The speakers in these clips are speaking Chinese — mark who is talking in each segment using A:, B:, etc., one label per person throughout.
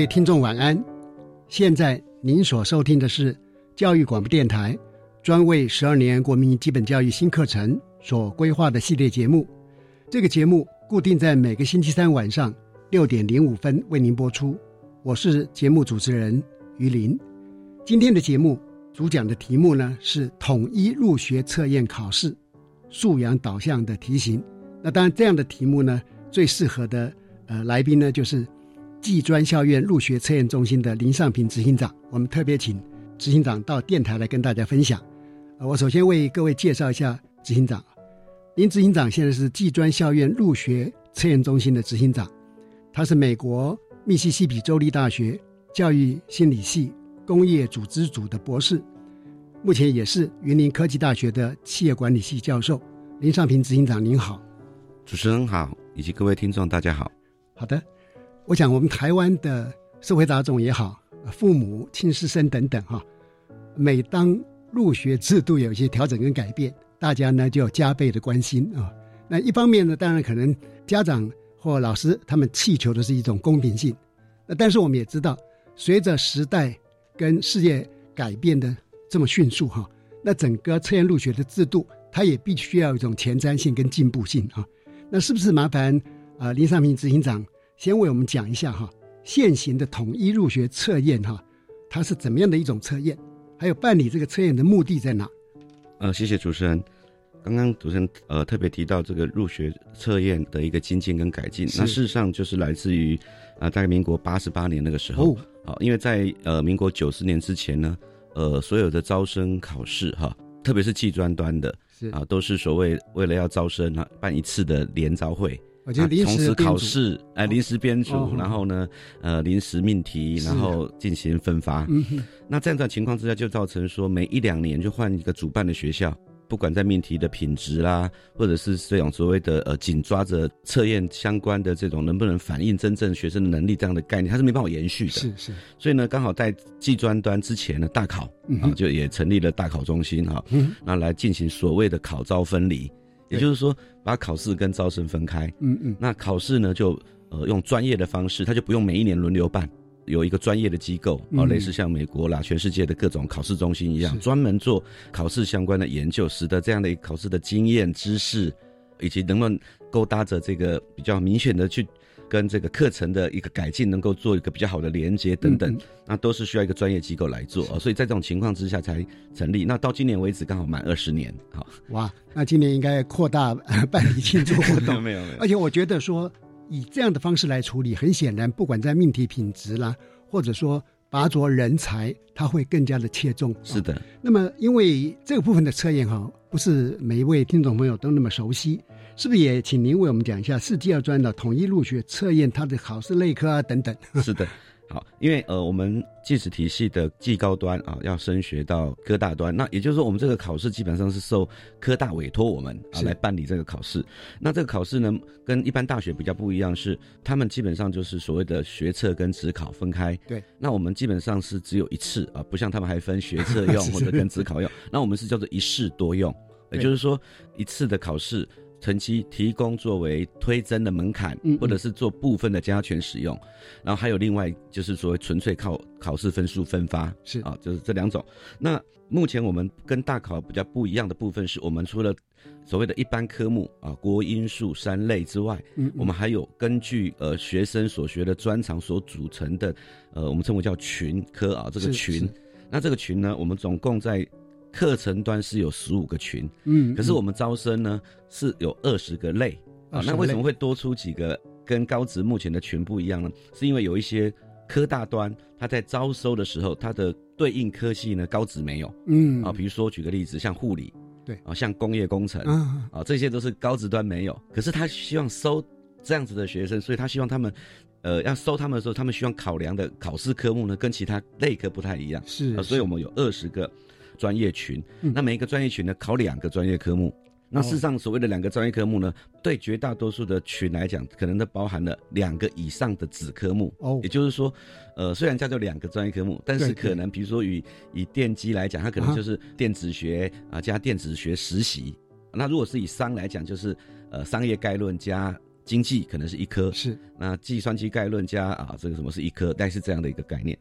A: 位听众晚安，现在您所收听的是教育广播电台专为十二年国民基本教育新课程所规划的系列节目。这个节目固定在每个星期三晚上六点零五分为您播出。我是节目主持人于林。今天的节目主讲的题目呢是统一入学测验考试素养导向的题型。那当然，这样的题目呢，最适合的呃来宾呢就是。技专校院入学测验中心的林尚平执行长，我们特别请执行长到电台来跟大家分享。我首先为各位介绍一下执行长，林执行长现在是技专校院入学测验中心的执行长，他是美国密西西比州立大学教育心理系工业组织组的博士，目前也是云林科技大学的企业管理系教授。林尚平执行长您好，
B: 主持人好，以及各位听众大家好。
A: 好的。我想，我们台湾的社会大众也好，父母亲师生等等哈，每当入学制度有一些调整跟改变，大家呢就要加倍的关心啊。那一方面呢，当然可能家长或老师他们祈求的是一种公平性，那但是我们也知道，随着时代跟世界改变的这么迅速哈，那整个测验入学的制度，它也必须要一种前瞻性跟进步性啊。那是不是麻烦啊林尚平执行长？先为我们讲一下哈，现行的统一入学测验哈，它是怎么样的一种测验？还有办理这个测验的目的在哪？
B: 呃，谢谢主持人。刚刚主持人呃特别提到这个入学测验的一个精进跟改进，那事实上就是来自于啊大概民国八十八年那个时候，好，因为在呃民国九十年之前呢，呃所有的招生考试哈，特别是技专端的，是啊，都是所谓为了要招生啊办一次的联招会。同时考试，哎，临时编组，然后呢，呃，临时命题，然后进行分发。那这样的情况之下，就造成说，每一两年就换一个主办的学校，不管在命题的品质啦，或者是这种所谓的呃紧抓着测验相关的这种能不能反映真正学生的能力这样的概念，它是没办法延续的。
A: 是是。
B: 所以呢，刚好在技专端之前呢，大考啊，就也成立了大考中心哈，那来进行所谓的考招分离。也就是说，把考试跟招生分开。嗯嗯。那考试呢，就呃用专业的方式，他就不用每一年轮流办，有一个专业的机构，哦，类似像美国啦、全世界的各种考试中心一样，专门做考试相关的研究，使得这样的考试的经验、知识，以及能不能勾搭着这个比较明显的去。跟这个课程的一个改进，能够做一个比较好的连接等等，那都是需要一个专业机构来做啊。所以在这种情况之下才成立。那到今年为止刚好满二十年，好
A: 哇。那今年应该扩大办理庆祝活动，
B: 没有没有。
A: 而且我觉得说以这样的方式来处理，很显然，不管在命题品质啦，或者说拔擢人才，它会更加的切中。
B: 是的。
A: 那么因为这个部分的测验哈，不是每一位听众朋友都那么熟悉。是不是也请您为我们讲一下四第二专的统一入学测验它的考试类科啊等等？
B: 是的，好，因为呃，我们技职体系的技高端啊，要升学到科大端，那也就是说，我们这个考试基本上是受科大委托我们啊来办理这个考试。那这个考试呢，跟一般大学比较不一样，是他们基本上就是所谓的学测跟职考分开。
A: 对，
B: 那我们基本上是只有一次啊，不像他们还分学测用或者跟职考用。那我们是叫做一试多用，也就是说一次的考试。成绩提供作为推增的门槛，或者是做部分的加权使用，然后还有另外就是所谓纯粹靠考试分数分发，
A: 是。
B: 啊，就是这两种。那目前我们跟大考比较不一样的部分是，我们除了所谓的一般科目啊国英数三类之外，嗯，我们还有根据呃学生所学的专长所组成的，呃，我们称为叫群科啊，这个群，那这个群呢，我们总共在。课程端是有十五个群，嗯，可是我们招生呢是有二十个类啊。那为什么会多出几个跟高职目前的群不一样呢？是因为有一些科大端，他在招收的时候，他的对应科系呢高职没有，嗯啊，比如说举个例子，像护理，
A: 对
B: 啊，像工业工程，啊，这些都是高职端没有。可是他希望收这样子的学生，所以他希望他们，呃，要收他们的时候，他们希望考量的考试科目呢跟其他类科不太一样，
A: 是啊，
B: 所以我们有二十个。专业群，那每一个专业群呢考两个专业科目。那事实上，所谓的两个专业科目呢，对绝大多数的群来讲，可能都包含了两个以上的子科目。哦，也就是说，呃，虽然叫做两个专业科目，但是可能比如说以以电机来讲，它可能就是电子学啊加电子学实习。那如果是以商来讲，就是呃商业概论加经济，可能是一科。
A: 是。
B: 那计算机概论加啊这个什么是一科，但是这样的一个概念。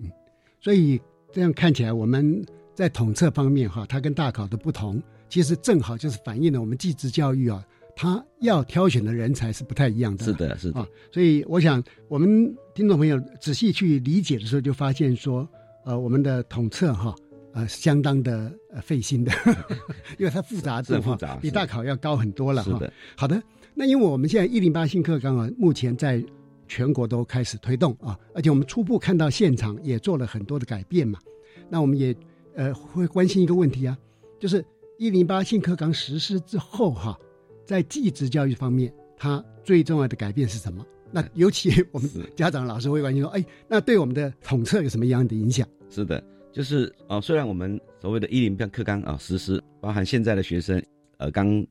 A: 所以这样看起来，我们。在统测方面，哈，它跟大考的不同，其实正好就是反映了我们技职教育啊，它要挑选的人才是不太一样的。
B: 是的，是的。
A: 所以我想，我们听众朋友仔细去理解的时候，就发现说，呃，我们的统测哈，呃，相当的呃费心的，因为它复杂度哈比大考要高很多了哈。好的，那因为我们现在一零八新课纲啊，目前在全国都开始推动啊，而且我们初步看到现场也做了很多的改变嘛，那我们也。呃，会关心一个问题啊，就是一零八新课纲实施之后哈，在技职教育方面，它最重要的改变是什么？那尤其我们家长老师会关心说，哎，那对我们的统测有什么样的影响？
B: 是的，就是啊，虽然我们所谓的一零八课纲啊实施，包含现在的学生呃刚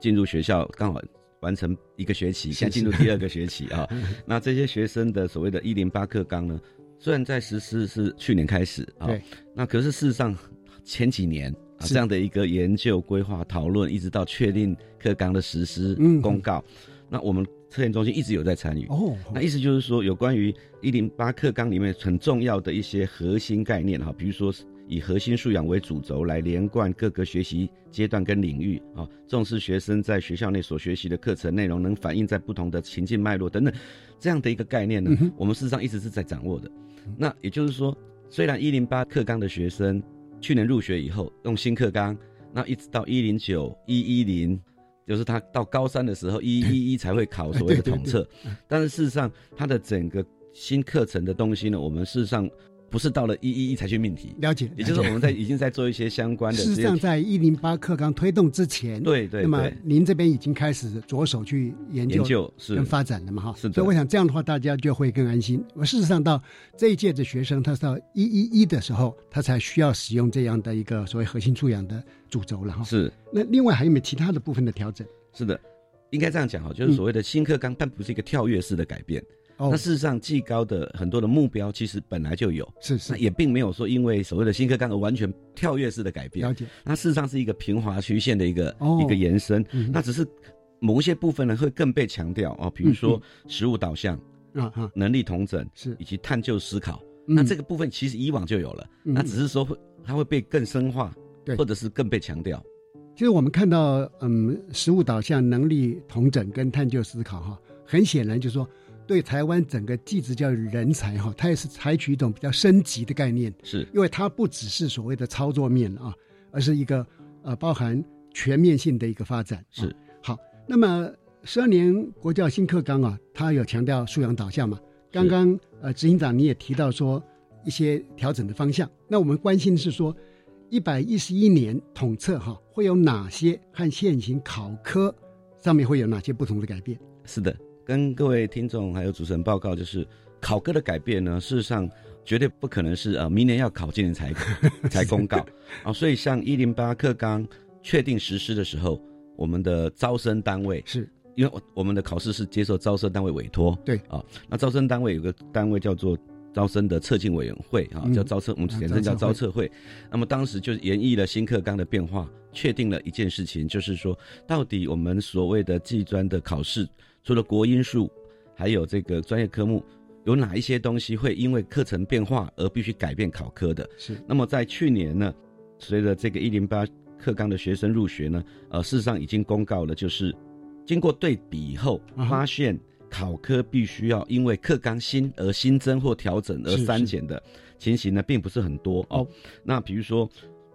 B: 进入学校，刚好完成一个学期，现在进入第二个学期啊，那这些学生的所谓的一零八课纲呢？虽然在实施是去年开始啊，那可是事实上前几年啊这样的一个研究规划讨论，一直到确定课纲的实施公告，那我们测验中心一直有在参与。哦，那意思就是说，有关于一零八课纲里面很重要的一些核心概念哈，比如说以核心素养为主轴来连贯各个学习阶段跟领域啊，重视学生在学校内所学习的课程内容能反映在不同的情境脉络等等这样的一个概念呢，我们事实上一直是在掌握的。那也就是说，虽然一零八课纲的学生去年入学以后用新课纲，那一直到一零九一一零，就是他到高三的时候一一一才会考所谓的统测，但是事实上他的整个新课程的东西呢，我们事实上。不是到了一一一才去命题，
A: 了解，
B: 也就是我们在已经在做一些相关的。
A: 事实上，在一零八课纲推动之前，
B: 对对，
A: 那么您这边已经开始着手去研究、
B: 研究跟
A: 发展了嘛？哈，
B: 是的。
A: 所以我想这样的话，大家就会更安心。我事实上到这一届的学生，他到一一一的时候，他才需要使用这样的一个所谓核心素养的主轴了哈。
B: 是。
A: 那另外还有没有其他的部分的调整？
B: 是的，应该这样讲哈，就是所谓的新课纲，但不是一个跳跃式的改变。那事实上，技高的很多的目标其实本来就有，
A: 是是，
B: 也并没有说因为所谓的新课纲而完全跳跃式的改变。
A: 了解。
B: 那事实上是一个平滑曲线的一个一个延伸。那只是某一些部分呢会更被强调哦，比如说实物导向啊，能力同整
A: 是
B: 以及探究思考。那这个部分其实以往就有了，那只是说会它会被更深化，
A: 对，
B: 或者是更被强调。
A: 其实我们看到，嗯，实物导向、能力同整跟探究思考，哈，很显然就是说。对台湾整个技职教育人才哈，它也是采取一种比较升级的概念，
B: 是
A: 因为它不只是所谓的操作面啊，而是一个呃包含全面性的一个发展。
B: 是
A: 好，那么十二年国教新课纲啊，它有强调素养导向嘛？刚刚呃执行长你也提到说一些调整的方向，那我们关心的是说一百一十一年统测哈会有哪些和现行考科上面会有哪些不同的改变？
B: 是的。跟各位听众还有主持人报告，就是考科的改变呢，事实上绝对不可能是呃明年要考，今年才 才公告啊。所以像一零八课纲确定实施的时候，我们的招生单位
A: 是
B: 因为我我们的考试是接受招生单位委托，
A: 对
B: 啊，那招生单位有个单位叫做。招生的测进委员会啊，叫招测，我们简称叫招测会。那么当时就演绎了新课纲的变化，确定了一件事情，就是说，到底我们所谓的技专的考试，除了国音数，还有这个专业科目，有哪一些东西会因为课程变化而必须改变考科的？
A: 是。
B: 那么在去年呢，随着这个一零八课纲的学生入学呢，呃，事实上已经公告了，就是经过对比以后发现。考科必须要因为课纲新而新增或调整而删减的情形呢，并不是很多哦。那比如说，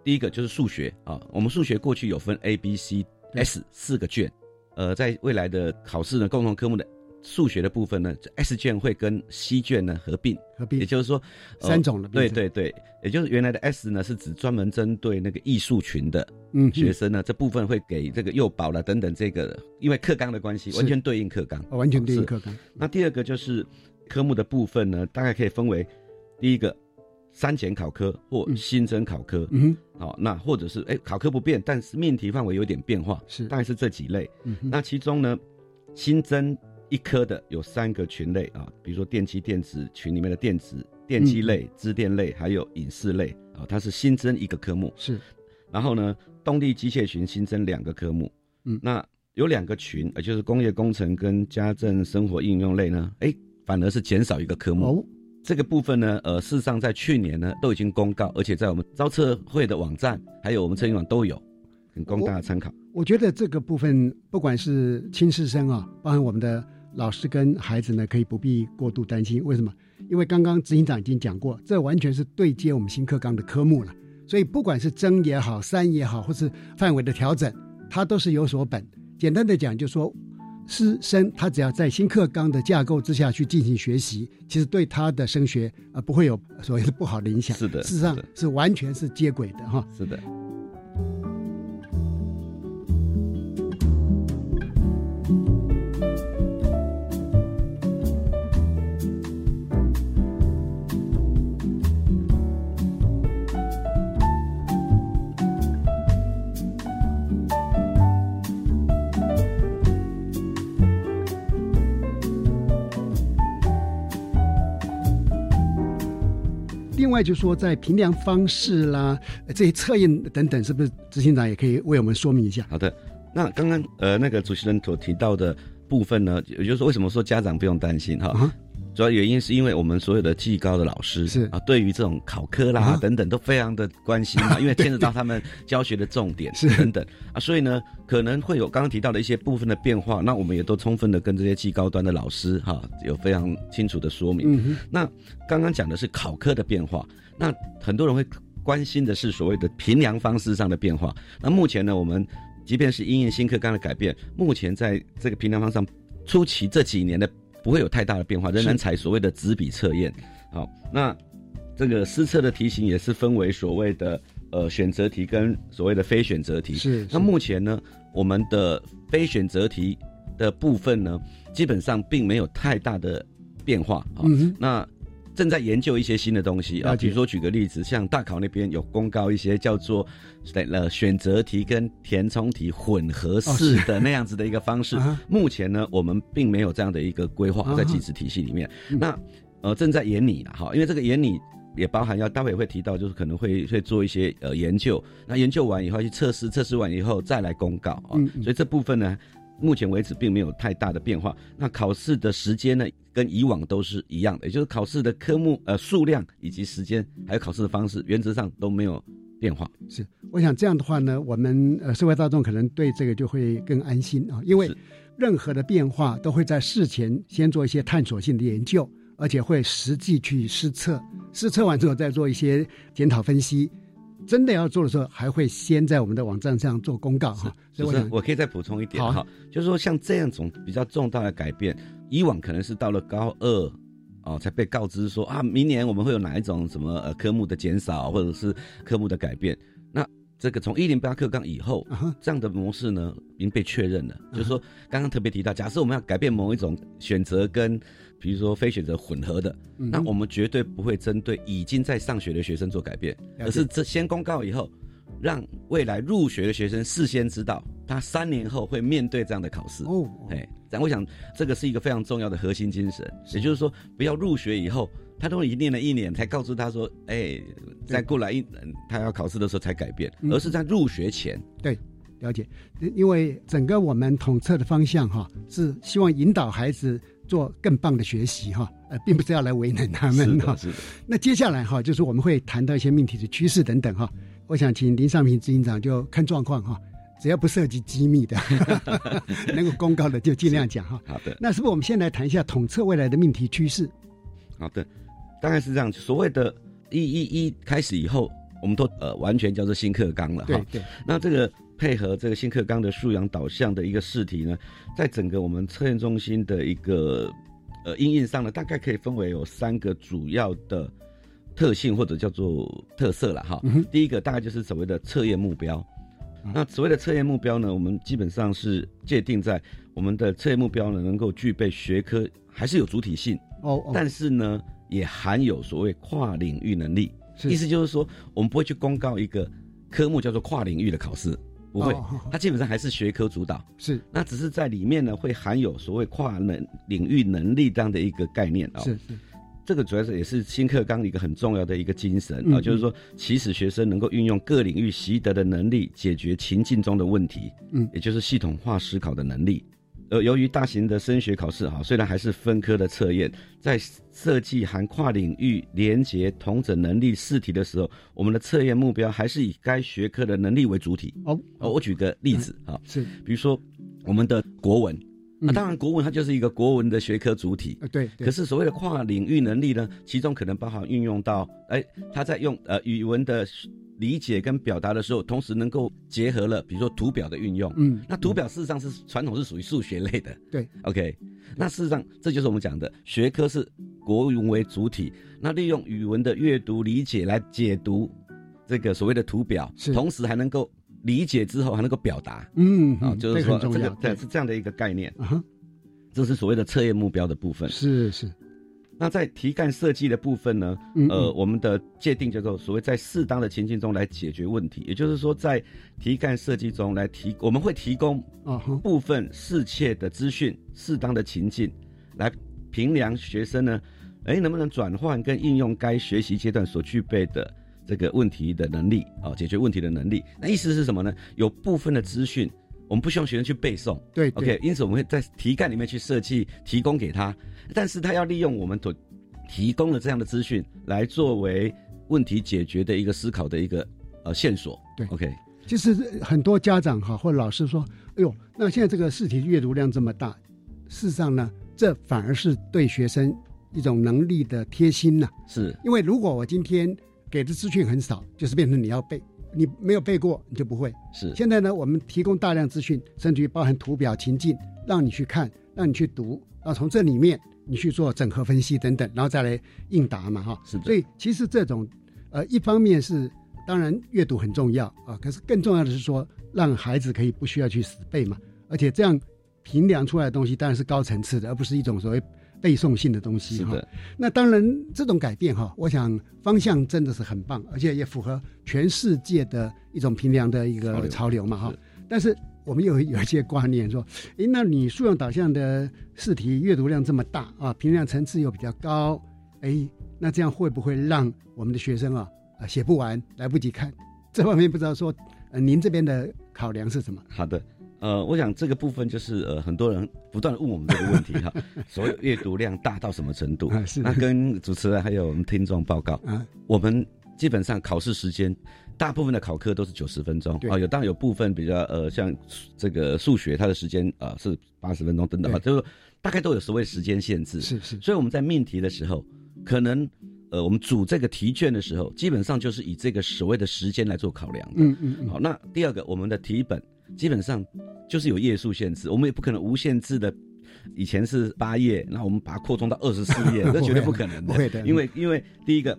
B: 第一个就是数学啊，我们数学过去有分 A、B、C、S 四个卷，呃，在未来的考试呢，共同科目的。数学的部分呢，S 卷会跟 C 卷呢合并，
A: 合并，
B: 也就是说
A: 三种了。
B: 对对对，也就是原来的 S 呢是指专门针对那个艺术群的学生呢，这部分会给这个幼保了等等这个，因为课纲的关系，完全对应课纲，
A: 完全对应课纲。
B: 那第二个就是科目的部分呢，大概可以分为第一个删减考科或新增考科，
A: 嗯，
B: 好，那或者是哎考科不变，但是命题范围有点变化，
A: 是
B: 大概是这几类。
A: 嗯，
B: 那其中呢新增。一科的有三个群类啊，比如说电机电子群里面的电子、电机类、资电类，还有影视类啊，它是新增一个科目。
A: 是，
B: 然后呢，动力机械群新增两个科目。
A: 嗯，
B: 那有两个群，也就是工业工程跟家政生活应用类呢，哎，反而是减少一个科目。
A: 哦，
B: 这个部分呢，呃，事实上在去年呢都已经公告，而且在我们招测会的网站，还有我们测评网都有，供大家参考。
A: 我觉得这个部分，不管是亲师生啊，包含我们的。老师跟孩子呢，可以不必过度担心。为什么？因为刚刚执行长已经讲过，这完全是对接我们新课纲的科目了。所以不管是增也好，删也好，或是范围的调整，它都是有所本。简单的讲，就说师生他只要在新课纲的架构之下去进行学习，其实对他的升学呃不会有所谓的不好的影响。
B: 是的，
A: 事实上是完全是接轨的哈。
B: 是的。
A: 外，就说在评量方式啦，这些测验等等，是不是执行长也可以为我们说明一下？
B: 好的，那刚刚呃那个主持人所提到的部分呢，也就是说，为什么说家长不用担心哈？主要原因是因为我们所有的技高的老师
A: 是
B: 啊，对于这种考科啦等等都非常的关心啊，因为牵扯到他们教学的重点
A: 是
B: 等等啊，所以呢可能会有刚刚提到的一些部分的变化，那我们也都充分的跟这些技高端的老师哈有非常清楚的说明。那刚刚讲的是考科的变化，那很多人会关心的是所谓的评量方式上的变化。那目前呢，我们即便是因应新课纲的改变，目前在这个评量方上初期这几年的。不会有太大的变化，仍然采所谓的纸笔测验。好，那这个施测的题型也是分为所谓的呃选择题跟所谓的非选择题。
A: 是。
B: 那目前呢，我们的非选择题的部分呢，基本上并没有太大的变化。
A: 嗯
B: 那。正在研究一些新的东西啊，比如说举个例子，像大考那边有公告一些叫做呃选择题跟填充题混合式的那样子的一个方式。目前呢，我们并没有这样的一个规划在机制体系里面。那呃正在研拟了哈，因为这个研拟也包含要待会会提到，就是可能会会做一些呃研究。那研究完以后去测试，测试完以后再来公告啊。所以这部分呢。目前为止并没有太大的变化。那考试的时间呢，跟以往都是一样的，也就是考试的科目呃数量以及时间，还有考试的方式，原则上都没有变化。
A: 是，我想这样的话呢，我们呃社会大众可能对这个就会更安心啊，因为任何的变化都会在事前先做一些探索性的研究，而且会实际去试测，试测完之后再做一些检讨分析。真的要做的时候，还会先在我们的网站上做公告哈。
B: 所以我可以再补充一点哈，就是说像这样种比较重大的改变，以往可能是到了高二哦才被告知说啊，明年我们会有哪一种什么呃科目的减少或者是科目的改变。那这个从一零八课纲以后，这样的模式呢已经被确认了。就是说刚刚特别提到，假设我们要改变某一种选择跟比如说非选择混合的，
A: 嗯。
B: 那我们绝对不会针对已经在上学的学生做改变，而是这先公告以后，让未来入学的学生事先知道，他三年后会面对这样的考试。
A: 哦，
B: 哎，但我想这个是一个非常重要的核心精神，也就是说，不要入学以后，他都已经念了一年，才告诉他说，哎，再过来一，嗯他要考试的时候才改变，
A: 嗯。
B: 而是在入学前。
A: 对了解，因为整个我们统测的方向哈，是希望引导孩子做更棒的学习哈，呃，并不是要来为难他们哈
B: 的，。是的，
A: 那接下来哈，就是我们会谈到一些命题的趋势等等哈。我想请林尚平执行长就看状况哈，只要不涉及机密的，能够公告的就尽量讲哈。
B: 好的。
A: 那是不是我们先来谈一下统测未来的命题趋势？
B: 好的，大概是这样。所谓的“一一一”开始以后，我们都呃完全叫做新课纲了哈。
A: 对对，
B: 那这个配合这个新课纲的素养导向的一个试题呢，在整个我们测验中心的一个呃应用上呢，大概可以分为有三个主要的特性或者叫做特色了哈。
A: 嗯
B: 第一个大概就是所谓的测验目标。
A: 嗯
B: 那所谓的测验目标呢，我们基本上是界定在我们的测验目标呢，能够具备学科还是有主体性，
A: 哦哦，
B: 但是呢，也含有所谓跨领域能力。意思就是说，我们不会去公告一个科目叫做跨领域的考试，不会，
A: 哦。哦哦
B: 它基本上还是学科主导。
A: 是。
B: 那只是在里面呢，会含有所谓跨能领域能力这样的一个概念啊、
A: 是是，
B: 这个主要是也是新课纲一个很重要的一个精神啊、
A: 嗯
B: 就是说，启使学生能够运用各领域习得的能力，解决情境中的问题，
A: 嗯。
B: 也就是系统化思考的能力。呃，由于大型的升学考试哈，虽然还是分科的测验，在设计含跨领域连结同整能力试题的时候，我们的测验目标还是以该学科的能力为主体。
A: 哦
B: 哦，我举个例子啊，
A: 是，
B: 比如说我们的国文，
A: 嗯
B: 啊，当然国文它就是一个国文的学科主体。
A: 呃对，对
B: 可是所谓的跨领域能力呢，其中可能包含运用到，哎，他在用呃语文的理解跟表达的时候，同时能够结合了，比如说图表的运用。
A: 嗯，
B: 那图表事实上是传统是属于数学类的，
A: 对
B: ，OK。那事实上这就是我们讲的学科是国文为主体，那利用语文的阅读理解来解读这个所谓的图表，同时还能够理解之后还能够表达。啊，
A: 嗯啊，
B: 就是说这个对。是这样的一个概念，
A: 啊，
B: 这是所谓的测验目标的部分。
A: 是是，
B: 那在题干设计的部分呢，
A: 嗯
B: 呃，
A: 嗯
B: 我们的界定叫做所谓在适当的情境中来解决问题，也就是说在题干设计中来提，我们会提供
A: 啊，
B: 部分适切的资讯、适当的情境，来评量学生呢，哎，能不能转换跟应用该学习阶段所具备的这个问题的能力啊、解决问题的能力。那意思是什么呢？有部分的资讯，我们不希望学生去背诵。
A: 对对
B: OK，因此我们会在题干里面去设计提供给他，但是他要利用我们所提供的这样的资讯来作为问题解决的一个思考的一个呃线索。
A: 对
B: ，OK，
A: 其实很多家长哈或老师说，哎呦，那现在这个试题阅读量这么大，事实上呢，这反而是对学生一种能力的贴心呐、
B: 是
A: 因为如果我今天给的资讯很少，就是变成你要背，你没有背过你就不会。
B: 是
A: 现在呢，我们提供大量资讯，甚至于包含图表、情境，让你去看，让你去读，然后从这里面你去做整合分析等等，然后再来应答嘛，哈。
B: 是的
A: 所以其实这种，呃，一方面是当然阅读很重要啊，可是更重要的是说，让孩子可以不需要去死背嘛，而且这样评量出来的东西当然是高层次的，而不是一种所谓背诵性的东西哈。那当然，这种改变哈，我想方向真的是很棒，而且也符合全世界的一种评量的一个
B: 潮流
A: 嘛哈。但是我们有有一些观念说，诶，那你素养导向的试题阅读量这么大啊，评量层次又比较高，诶，那这样会不会让我们的学生啊啊写不完，来不及看？这方面不知道说，呃，您这边的考量是什么？
B: 好的。呃，我想这个部分就是呃，很多人不断的问我们这个问题哈，所谓阅读量大到什么程度？
A: 啊是
B: 那跟主持人还有我们听众报告，
A: 啊，
B: 我们基本上考试时间，大部分的考科都是九十分钟
A: 对
B: 啊，有当然有部分比较呃，像这个数学它的时间啊、呃是八十分钟等等啊，就是大概都有所谓时间限制。
A: 是是
B: 所以我们在命题的时候，可能呃我们组这个题卷的时候，基本上就是以这个所谓的时间来做考量的。
A: 嗯嗯嗯，
B: 好，那第二个，我们的题本基本上就是有页数限制，我们也不可能无限制的。以前是八页，那我们把它扩充到二十四页，这绝对不可能的。
A: 的
B: 因为因为第一个，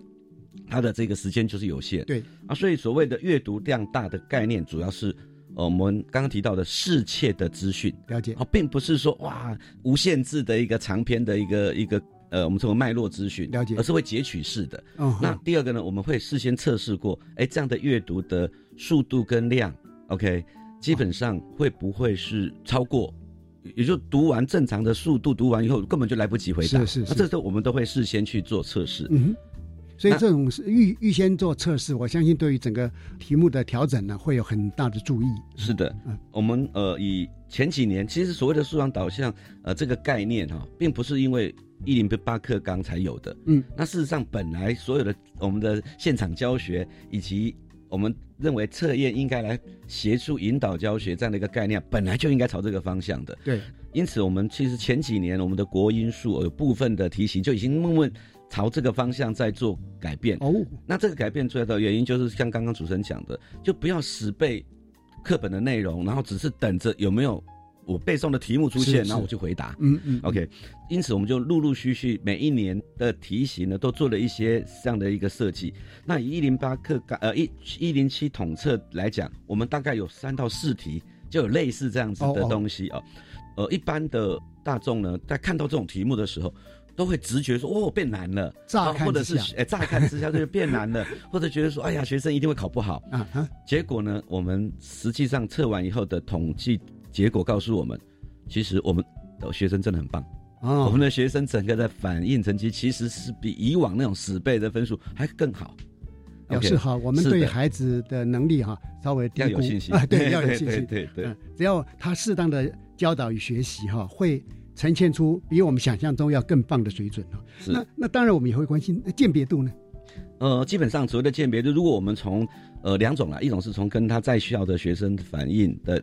B: 它的这个时间就是有限。
A: 对
B: 啊，所以所谓的阅读量大的概念，主要是呃我们刚刚提到的世切的资讯，
A: 了解
B: 哦，并不是说哇无限制的一个长篇的一个一个呃我们称为脉络资讯，
A: 了解
B: 而是会截取式的。
A: 哦，
B: 那第二个呢，我们会事先测试过，哎，这样的阅读的速度跟量，OK，基本上会不会是超过？也就读完正常的速度，读完以后根本就来不及回答。
A: 是是是
B: 那这时候我们都会事先去做测试。
A: 嗯，所以这种是预预先做测试，我相信对于整个题目的调整呢，会有很大的注意。
B: 是的，
A: 嗯
B: 我们呃以前几年，其实所谓的素养导向呃这个概念哈、并不是因为一零八课纲才有的。
A: 嗯，
B: 那事实上本来所有的我们的现场教学以及我们认为测验应该来协助引导教学这样的一个概念，本来就应该朝这个方向的。
A: 对，
B: 因此，我们其实前几年我们的国音数有部分的题型就已经慢慢朝这个方向在做改变。
A: 哦，
B: 那这个改变出来的原因就是像刚刚主持人讲的，就不要死背课本的内容，然后只是等着有没有我背诵的题目出现，
A: 是
B: 然后我去回答。
A: 嗯嗯
B: OK，因此我们就陆陆续续每一年的题型呢，都做了一些这样的一个设计。那以一零八课纲呃一一零七统测来讲，我们大概有三到四题就有类似这样子的东西哦。呃，一般的大众呢，在看到这种题目的时候，都会直觉说哦变难了，
A: 乍
B: 啊或者是哎乍看之下就变难了，或者觉得说哎呀学生一定会考不好。
A: 啊哈，
B: 结果呢，我们实际上测完以后的统计结果告诉我们，其实我们的学生真的很棒。
A: 哦，
B: 我们的学生整个的反应成绩其实是比以往那种十倍的分数还更好。
A: 表示哈，我们对孩子的能力哈稍微低估啊，对，要有信心，
B: 对 对
A: 只要他适当的教导与学习哈，会呈现出比我们想象中要更棒的水准那那当然我们也会关心那鉴别度呢，
B: 呃，基本上所谓的鉴别，就如果我们从呃两种啦，一种是从跟他在校的学生反映的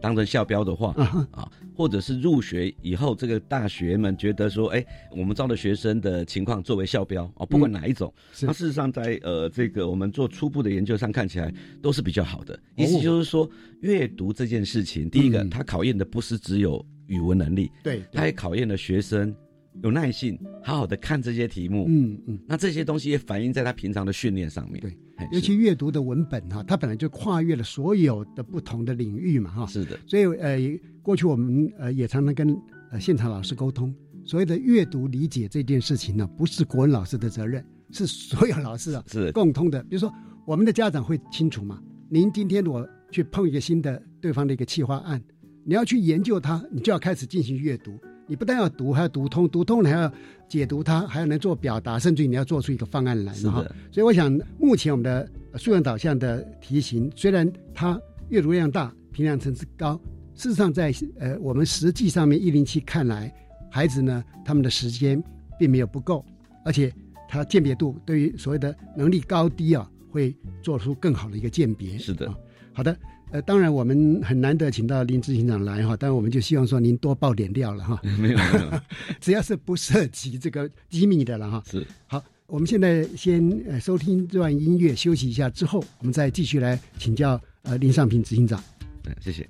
B: 当成校标的话
A: 啊
B: 或者是入学以后这个大学们觉得说，哎，我们招的学生的情况作为校标啊，不管哪一种，
A: 是。
B: 那事实上在呃这个我们做初步的研究上看起来都是比较好的。
A: 哦。
B: 意思就是说，阅读这件事情，第一个
A: 嗯。
B: 它考验的不是只有语文能力，
A: 对，
B: 它也考验了学生有耐性，好好的看这些题目。
A: 嗯嗯，
B: 那这些东西也反映在他平常的训练上面。
A: 对。
B: 嘿，
A: 尤其阅读的文本哈，它本来就跨越了所有的不同的领域嘛哈，
B: 是的，
A: 所以呃，过去我们呃也常常跟呃现场老师沟通，所谓的阅读理解这件事情呢，不是国文老师的责任，是所有老师啊
B: 是
A: 共通的。比如说，我们的家长会清楚嘛？您今天我去碰一个新的对方的一个企划案，你要去研究它，你就要开始进行阅读。你不但要读，还要读通，读通了还要解读它，还要能做表达，甚至于你要做出一个方案来。所以我想，目前我们的呃素养导向的题型，虽然它阅读量大，评量层次高，事实上在呃我们实际上面一零七看来，孩子呢他们的时间并没有不够，而且他鉴别度对于所谓的能力高低啊，会做出更好的一个鉴别。
B: 是的
A: 啊好的。呃，当然我们很难得请到林执行长来哈，但我们就希望说您多爆点料了哈，
B: 没有没有，
A: 只要是不涉及这个机密的了哈。
B: 是
A: 好，我们现在先呃收听这段音乐，休息一下之后，我们再继续来请教呃林尚平执行长。
B: 嗯，谢谢。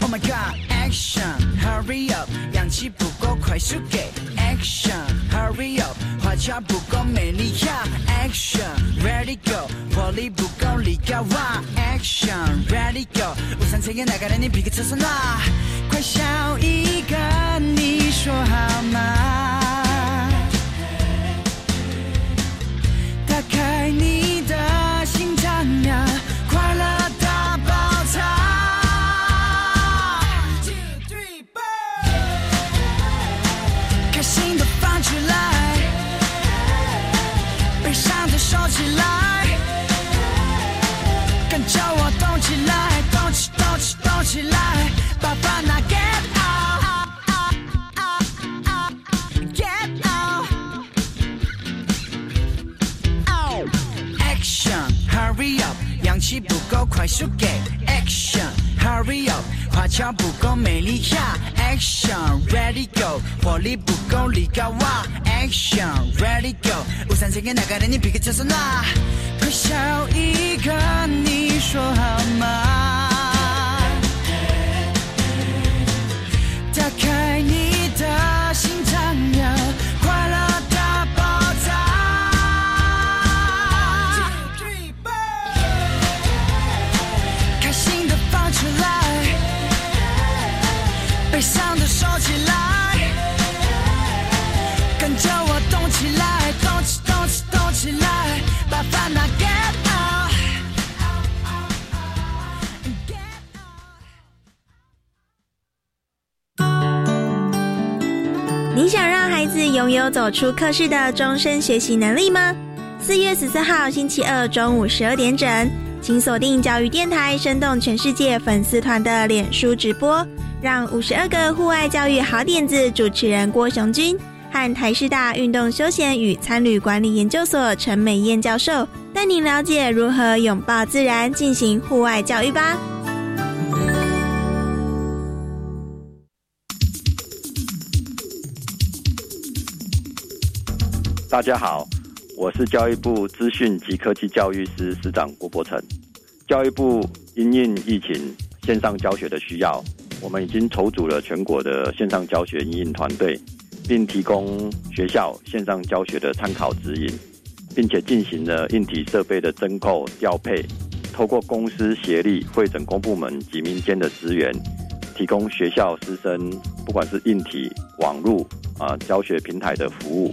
C: Oh my god, action, hurry up，氧气不够，快速给 action, hurry up，花俏不够美丽呀 action, ready go，活力不够力高哇 action, ready go，无三测验哪个人你比个测试啦？快笑一个，你说好吗？气不够，快速给 Action, hurry up，花俏不够美丽呀。Action, ready go，活力不够力高哇 Action, ready go，五三测验哪个让你皮个测试啦？快笑一个，你说好吗？打开你
D: 拥有走出课室的终身学习能力吗？四月十四号星期二中午十二点整，请锁定教育电台“生动全世界”粉丝团的脸书直播，让五十二个户外教育好点子主持人郭雄君和台师大运动休闲与参旅管理研究所陈美燕教授带您了解如何拥抱自然进行户外教育吧。
E: 大家好，我是教育部资讯及科技教育司司长郭伯成。教育部因应疫情线上教学的需要，我们已经筹组了全国的线上教学应应团队，并提供学校线上教学的参考指引，并且进行了硬体设备的增购调配，透过公司协力会整公部门及民间的资源，提供学校师生不管是硬体、网络啊教学平台的服务。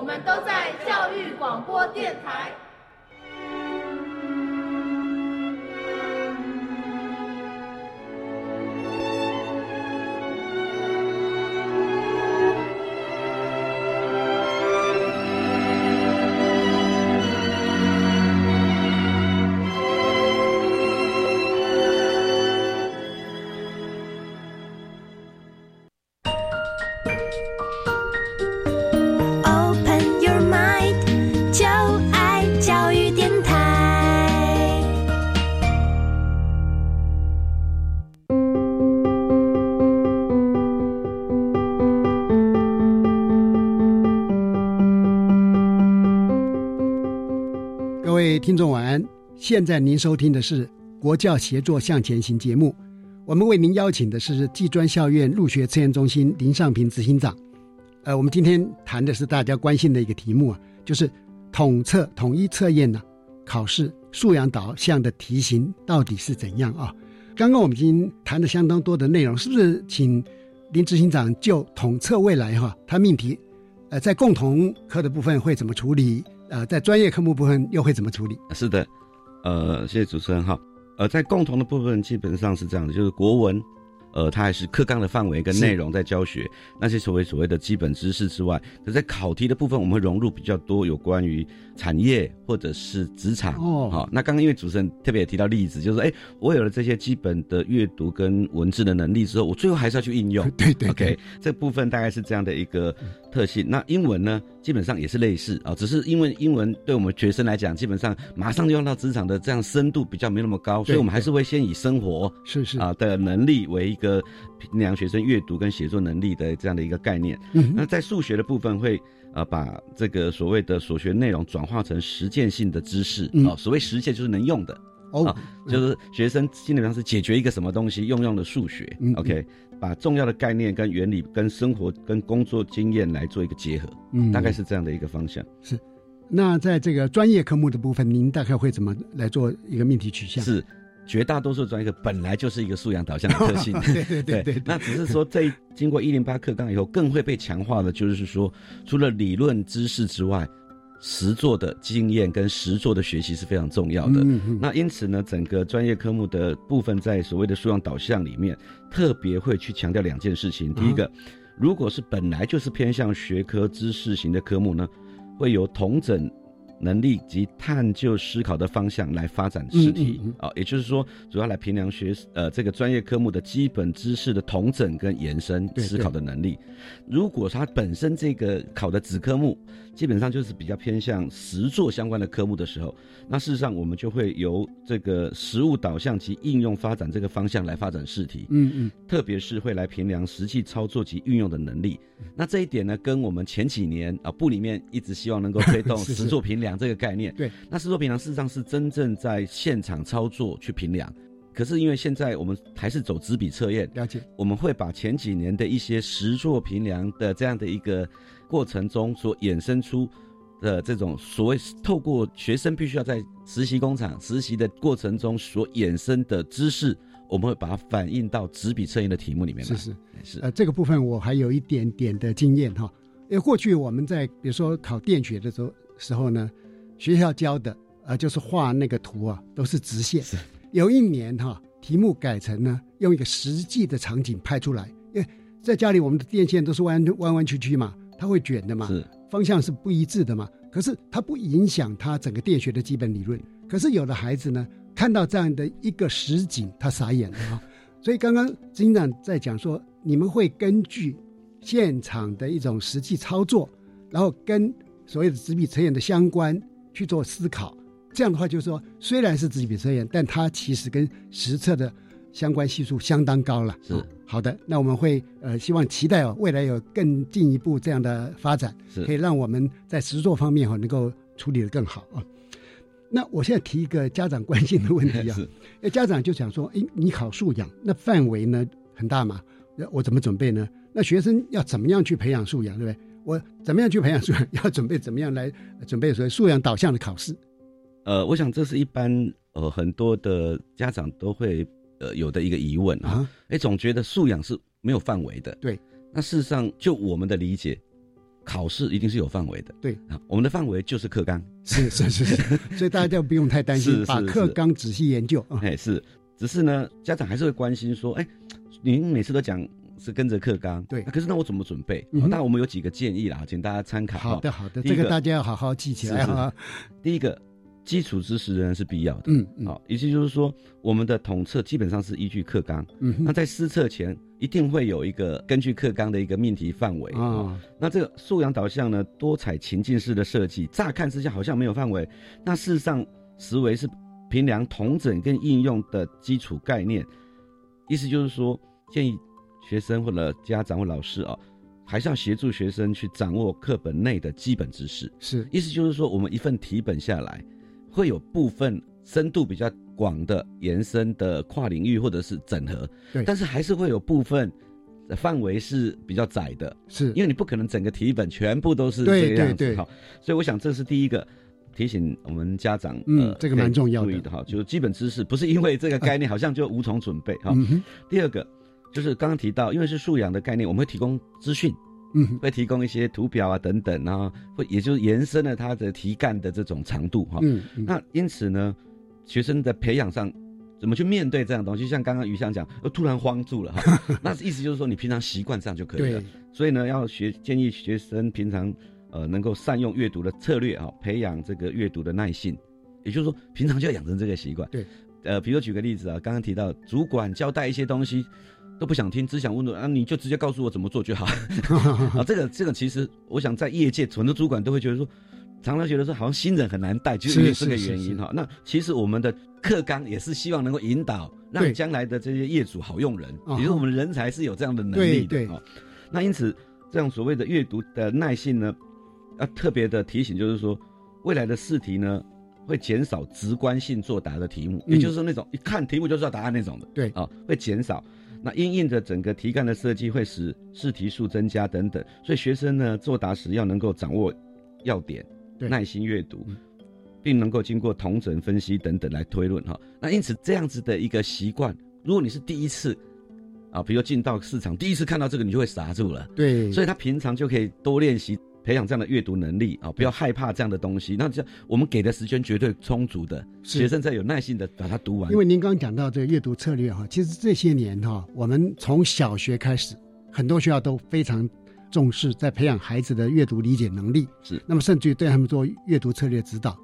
F: 我们都在教育广播电台。
A: 听众晚安，现在您收听的是国教协作向前行节目，我们为您邀请的是技专校院入学测验中心林尚平执行长。呃，我们今天谈的是大家关心的一个题目啊，就是统测统一测验呢，考试素养导向的题型到底是怎样啊？刚刚我们已经谈了相当多的内容，是不是？请林执行长就统测未来哈，他命题，呃，在共同科的部分会怎么处理？呃，在专业科目部分又会怎么处理？
B: 是的，呃，谢谢主持人哈。呃，在共同的部分基本上是这样的，就是国文，呃，它还是课纲的范围跟内容在教学，那些所谓所谓的基本知识之外，可在考题的部分，我们会融入比较多有关于产业或者是职场
A: 哦。
B: 好，那刚刚因为主持人特别也提到例子，就是哎，我有了这些基本的阅读跟文字的能力之后，我最后还是要去应用。
A: 对对
B: ，OK，这部分大概是这样的一个特性。那英文呢，基本上也是类似啊，只是因为英文对我们学生来讲，基本上马上就用到职场的这样深度比较没那么高，所以我们还是会先以生活
A: 是是
B: 啊的能力为一个评量学生阅读跟写作能力的这样的一个概念。
A: 嗯
B: 那在数学的部分会。啊，把这个所谓的所学内容转化成实践性的知识
A: 嗯
B: 哦，所谓实践就是能用的
A: 哦
B: 啊，就是学生基本上是解决一个什么东西，用用的数学
A: 嗯
B: ，OK，把重要的概念跟原理跟生活跟工作经验来做一个结合，
A: 嗯
B: 大概是这样的一个方向。
A: 是。那在这个专业科目的部分，您大概会怎么来做一个命题取向？
B: 是。绝大多数专业课本来就是一个素养导向的特性，
A: 对对对对。
B: 那只是说，在经过一零八课纲以后，更会被强化的，就是说，除了理论知识之外，实作的经验跟实作的学习是非常重要的。
A: 嗯嗯、
B: 那因此呢，整个专业科目的部分，在所谓的素养导向里面，特别会去强调两件事情。第一个，如果是本来就是偏向学科知识型的科目呢，会由同整。能力及探究思考的方向来发展试题啊，也就是说，主要来评量学呃这个专业科目的基本知识的统整跟延伸思考的能力。如果它本身这个考的子科目基本上就是比较偏向实作相关的科目的时候，那事实上我们就会由这个实物导向及应用发展这个方向来发展试题。
A: 嗯嗯，
B: 特别是会来评量实际操作及运用的能力。那这一点呢，跟我们前几年啊部里面一直希望能够推动 实作评量这个概念。
A: 对，
B: 那实作评量事实上是真正在现场操作去评量。可是因为现在我们还是走纸笔测验，
A: 了解，
B: 我们会把前几年的一些实作评量的这样的一个过程中所衍生出的这种所谓透过学生必须要在实习工厂实习的过程中所衍生的知识，我们会把它反映到纸笔测验的题目里面。
A: 是是
B: 是，
A: 呃，这个部分我还有一点点的经验哈，因为过去我们在比如说考电学的时候时候呢，学校教的呃就是画那个图啊，都是直线。有一年哈，题目改成呢，用一个实际的场景拍出来。因为在家里，我们的电线都是弯弯弯曲曲嘛，它会卷的嘛，方向是不一致的嘛。可是它不影响它整个电学的基本理论。可是有的孩子呢，看到这样的一个实景，他傻眼了啊。所以刚刚执行长在讲说，你们会根据现场的一种实际操作，然后跟所谓的纸笔测验的相关去做思考。这样的话，就是说，虽然是纸笔测验，但它其实跟实测的相关系数相当高了。
B: 是
A: 好的，那我们会呃希望期待哦，未来有更进一步这样的发展，可以让我们在实作方面哈能够处理的更好啊。那我现在提一个家长关心的问题啊，哎，家长就想说，哎，你考素养，那范围呢很大嘛？我怎么准备呢？那学生要怎么样去培养素养，对不对？我怎么样去培养素养？要准备怎么样来准备所谓素养导向的考试？
B: 呃，我想这是一般呃很多的家长都会呃有的一个疑问啊，哎，总觉得素养是没有范围的。
A: 对，
B: 那事实上就我们的理解，考试一定是有范围的。
A: 对
B: 啊，我们的范围就是课纲。
A: 是是是是，所以大家就不用太担心，把课纲仔细研究。
B: 哎，是，只是呢，家长还是会关心说，哎，您每次都讲是跟着课纲，
A: 对，
B: 可是那我怎么准备？那我们有几个建议啦，请大家参考。
A: 好的好的，这个大家要好好记起来啊。
B: 第一个。基础知识仍然是必要的，
A: 嗯，
B: 好，意思就是说，我们的统测基本上是依据课纲，
A: 嗯，
B: 那在施测前一定会有一个根据课纲的一个命题范围啊。那这个素养导向呢，多彩情境式的设计，乍看之下好像没有范围，那事实上实为是评量同整跟应用的基础概念。意思就是说，建议学生或者家长或老师啊，还是要协助学生去掌握课本内的基本知识。
A: 是，
B: 意思就是说，我们一份题本下来。会有部分深度比较广的延伸的跨领域或者是整合，
A: 对，
B: 但是还是会有部分范围是比较窄的，
A: 是。
B: 因为你不可能整个题本全部都是这个样子哈，所以我想这是第一个提醒我们家长，
A: 嗯，这个蛮重要
B: 的。哈，就是基本知识不是因为这个概念好像就无从准备哈。第二个就是刚刚提到，因为是素养的概念，我们会提供资讯。
A: 嗯，
B: 会提供一些图表啊等等，然后会也就是延伸了他的题干的这种长度哈。
A: 嗯，
B: 那因此呢，学生的培养上怎么去面对这样东西？像刚刚于翔讲，呃，突然慌住了哈。那意思就是说，你平常习惯上就可以了。所以呢，要学建议学生平常呃能够善用阅读的策略啊，培养这个阅读的耐性。也就是说，平常就要养成这个习惯。
A: 对，
B: 呃，比如举个例子啊，刚刚提到主管交代一些东西。都不想听，只想问问啊，你就直接告诉我怎么做就好。啊，这个这个其实，我想在业界很多主管都会觉得说，常常觉得说好像新人很难带，就是因为这个原因哈。那其实我们的课纲也是希望能够引导，让将来的这些业主好用人，比如我们人才是有这样的能力的哦。那因此，这样所谓的阅读的耐性呢，要特别的提醒，就是说，未来的试题呢，会减少直观性作答的题目，也就是说那种一看题目就知道答案那种的，
A: 对
B: 啊，会减少。那因应着整个题干的设计，会使试题数增加等等，所以学生呢作答时要能够掌握要点，耐心阅读，并能够经过同整分析等等来推论哈。那因此这样子的一个习惯，如果你是第一次啊，比如进到市场第一次看到这个，你就会傻住了。
A: 对，
B: 所以他平常就可以多练习。培养这样的阅读能力啊，不要害怕这样的东西。那这样我们给的时间绝对充足的，学生在有耐心的把它读完。
A: 因为您刚刚讲到这个阅读策略哈，其实这些年哈，我们从小学开始，很多学校都非常重视，在培养孩子的阅读理解能力。
B: 是，
A: 那么甚至于对他们做阅读策略指导。